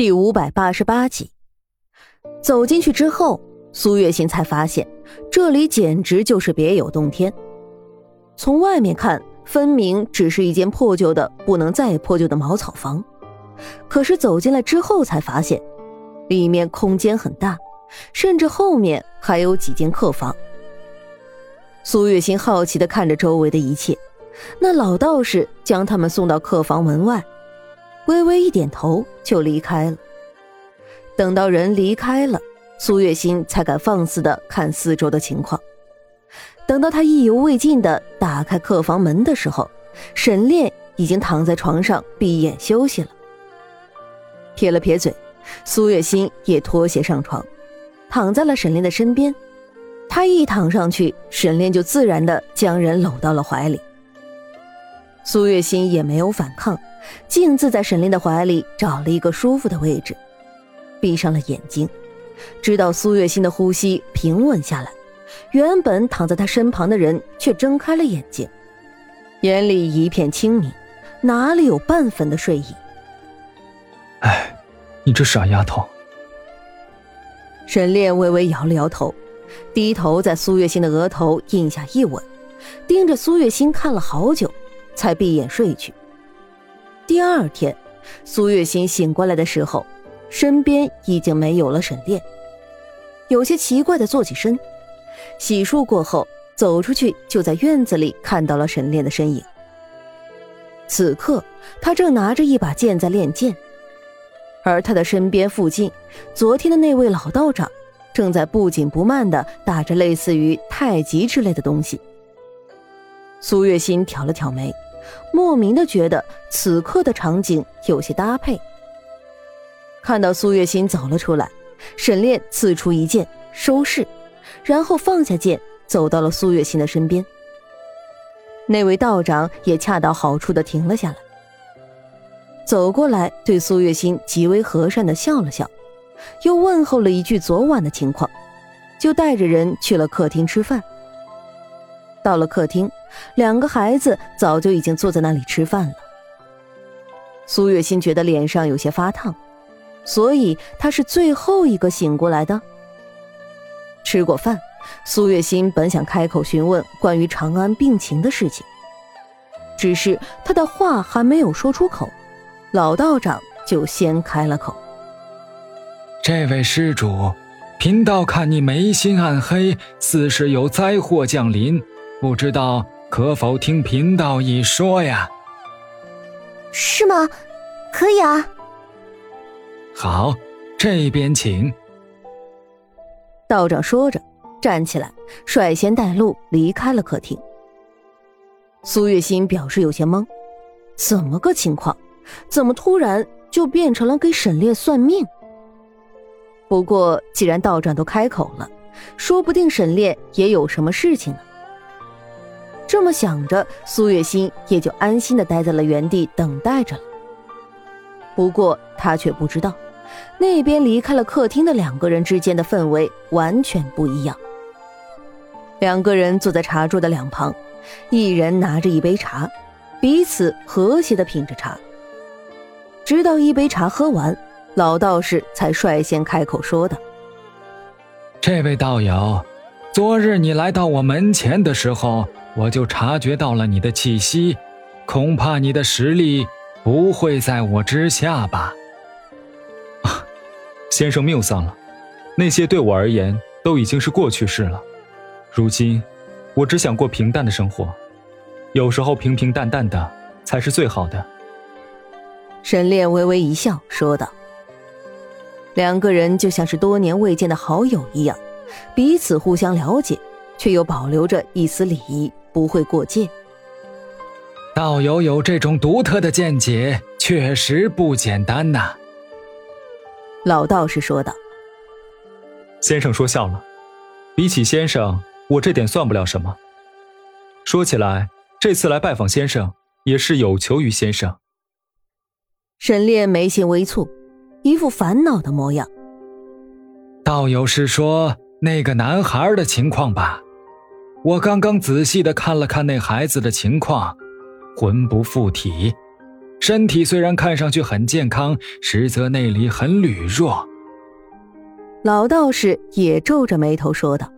第五百八十八集，走进去之后，苏月心才发现这里简直就是别有洞天。从外面看，分明只是一间破旧的不能再破旧的茅草房，可是走进来之后才发现，里面空间很大，甚至后面还有几间客房。苏月心好奇的看着周围的一切，那老道士将他们送到客房门外。微微一点头，就离开了。等到人离开了，苏月心才敢放肆的看四周的情况。等到他意犹未尽的打开客房门的时候，沈炼已经躺在床上闭眼休息了。撇了撇嘴，苏月心也脱鞋上床，躺在了沈炼的身边。他一躺上去，沈炼就自然的将人搂到了怀里。苏月心也没有反抗。径自在沈炼的怀里找了一个舒服的位置，闭上了眼睛，直到苏月心的呼吸平稳下来，原本躺在他身旁的人却睁开了眼睛，眼里一片清明，哪里有半分的睡意？哎，你这傻丫头！沈炼微微摇了摇头，低头在苏月心的额头印下一吻，盯着苏月心看了好久，才闭眼睡去。第二天，苏月心醒过来的时候，身边已经没有了沈炼，有些奇怪的坐起身，洗漱过后走出去，就在院子里看到了沈炼的身影。此刻，他正拿着一把剑在练剑，而他的身边附近，昨天的那位老道长正在不紧不慢的打着类似于太极之类的东西。苏月心挑了挑眉。莫名的觉得此刻的场景有些搭配。看到苏月心走了出来，沈炼刺出一剑收势，然后放下剑，走到了苏月心的身边。那位道长也恰到好处的停了下来，走过来对苏月心极为和善的笑了笑，又问候了一句昨晚的情况，就带着人去了客厅吃饭。到了客厅。两个孩子早就已经坐在那里吃饭了。苏月心觉得脸上有些发烫，所以她是最后一个醒过来的。吃过饭，苏月心本想开口询问关于长安病情的事情，只是他的话还没有说出口，老道长就先开了口：“这位施主，贫道看你眉心暗黑，似是有灾祸降临，不知道。”可否听贫道一说呀？是吗？可以啊。好，这边请。道长说着，站起来，率先带路离开了客厅。苏月心表示有些懵，怎么个情况？怎么突然就变成了给沈烈算命？不过既然道长都开口了，说不定沈烈也有什么事情呢。这么想着，苏月心也就安心的待在了原地等待着了。不过他却不知道，那边离开了客厅的两个人之间的氛围完全不一样。两个人坐在茶桌的两旁，一人拿着一杯茶，彼此和谐的品着茶。直到一杯茶喝完，老道士才率先开口说道：“这位道友，昨日你来到我门前的时候。”我就察觉到了你的气息，恐怕你的实力不会在我之下吧？啊，先生谬丧了，那些对我而言都已经是过去式了。如今，我只想过平淡的生活，有时候平平淡淡的才是最好的。沈炼微微一笑，说道：“两个人就像是多年未见的好友一样，彼此互相了解，却又保留着一丝礼仪。”不会过界。道友有这种独特的见解，确实不简单呐。老道士说道：“先生说笑了，比起先生，我这点算不了什么。说起来，这次来拜访先生，也是有求于先生。”沈炼眉心微蹙，一副烦恼的模样。道友是说那个男孩的情况吧？我刚刚仔细的看了看那孩子的情况，魂不附体，身体虽然看上去很健康，实则内里很虚弱。老道士也皱着眉头说道：“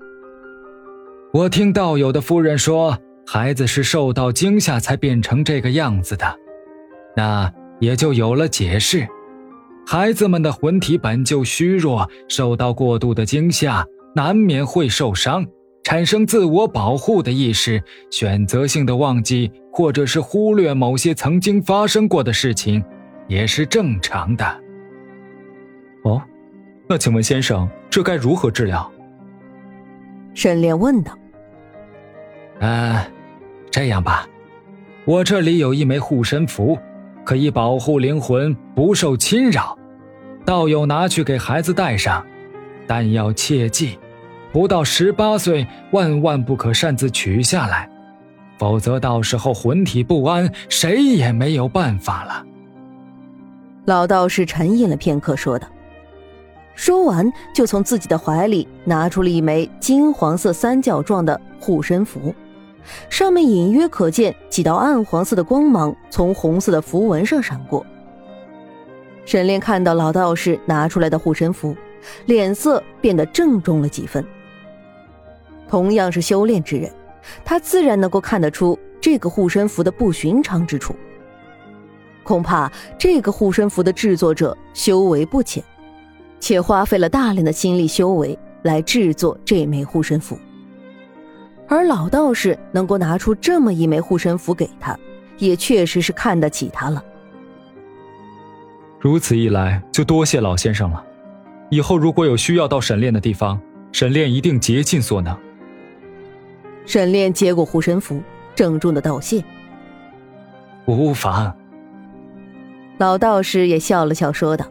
我听道友的夫人说，孩子是受到惊吓才变成这个样子的，那也就有了解释。孩子们的魂体本就虚弱，受到过度的惊吓，难免会受伤，产生自我保护的意识，选择性的忘记或者是忽略某些曾经发生过的事情，也是正常的。”哦。那请问先生，这该如何治疗？沈炼问道。啊，这样吧，我这里有一枚护身符，可以保护灵魂不受侵扰。道友拿去给孩子带上，但要切记，不到十八岁万万不可擅自取下来，否则到时候魂体不安，谁也没有办法了。老道士沉吟了片刻，说道。说完，就从自己的怀里拿出了一枚金黄色三角状的护身符，上面隐约可见几道暗黄色的光芒从红色的符文上闪过。沈炼看到老道士拿出来的护身符，脸色变得郑重了几分。同样是修炼之人，他自然能够看得出这个护身符的不寻常之处。恐怕这个护身符的制作者修为不浅。且花费了大量的心力修为来制作这枚护身符，而老道士能够拿出这么一枚护身符给他，也确实是看得起他了。如此一来，就多谢老先生了。以后如果有需要到沈炼的地方，沈炼一定竭尽所能。沈炼接过护身符，郑重的道谢。无妨。老道士也笑了笑，说道。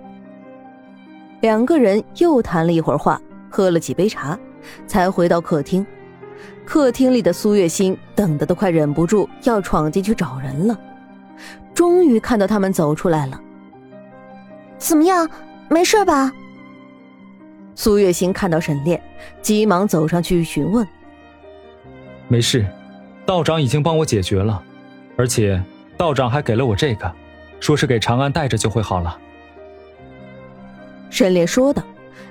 两个人又谈了一会儿话，喝了几杯茶，才回到客厅。客厅里的苏月心等的都快忍不住要闯进去找人了。终于看到他们走出来了。怎么样，没事吧？苏月心看到沈炼，急忙走上去询问。没事，道长已经帮我解决了，而且道长还给了我这个，说是给长安带着就会好了。沈烈说道，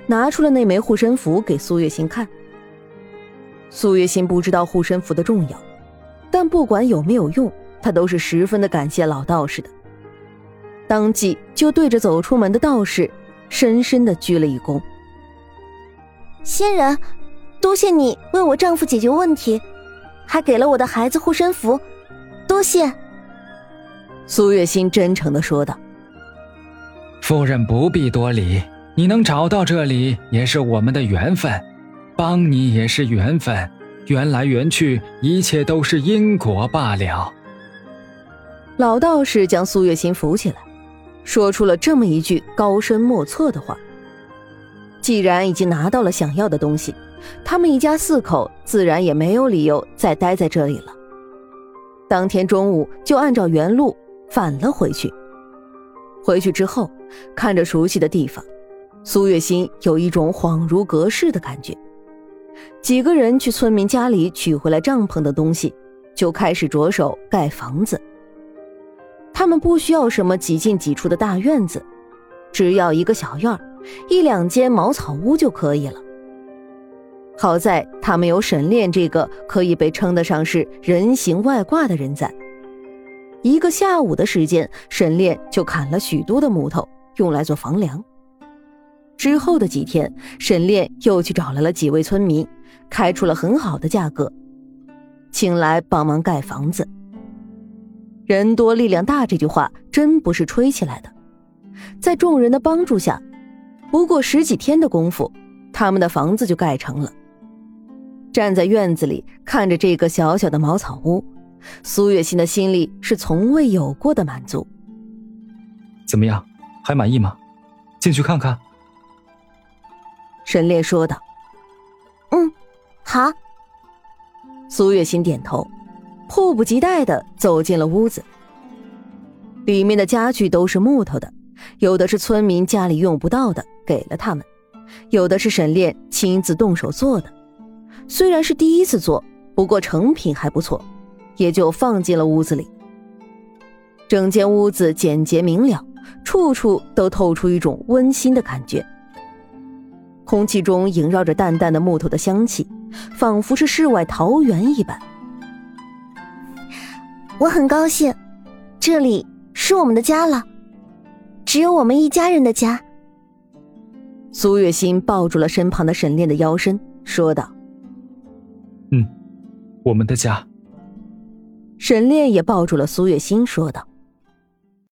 拿出了那枚护身符给苏月心看。苏月心不知道护身符的重要，但不管有没有用，他都是十分的感谢老道士的。当即就对着走出门的道士，深深的鞠了一躬：“仙人，多谢你为我丈夫解决问题，还给了我的孩子护身符，多谢。”苏月心真诚的说道。夫人不必多礼，你能找到这里也是我们的缘分，帮你也是缘分，缘来缘去，一切都是因果罢了。老道士将苏月心扶起来，说出了这么一句高深莫测的话。既然已经拿到了想要的东西，他们一家四口自然也没有理由再待在这里了。当天中午就按照原路返了回去。回去之后，看着熟悉的地方，苏月心有一种恍如隔世的感觉。几个人去村民家里取回来帐篷的东西，就开始着手盖房子。他们不需要什么几进几出的大院子，只要一个小院一两间茅草屋就可以了。好在他们有沈炼这个可以被称得上是人形外挂的人在。一个下午的时间，沈炼就砍了许多的木头，用来做房梁。之后的几天，沈炼又去找来了几位村民，开出了很好的价格，请来帮忙盖房子。人多力量大这句话真不是吹起来的，在众人的帮助下，不过十几天的功夫，他们的房子就盖成了。站在院子里看着这个小小的茅草屋。苏月心的心里是从未有过的满足。怎么样，还满意吗？进去看看。沈炼说道。嗯，好。苏月心点头，迫不及待的走进了屋子。里面的家具都是木头的，有的是村民家里用不到的，给了他们；有的是沈炼亲自动手做的。虽然是第一次做，不过成品还不错。也就放进了屋子里。整间屋子简洁明了，处处都透出一种温馨的感觉。空气中萦绕着淡淡的木头的香气，仿佛是世外桃源一般。我很高兴，这里是我们的家了，只有我们一家人的家。苏月心抱住了身旁的沈炼的腰身，说道：“嗯，我们的家。”沈炼也抱住了苏月心，说道。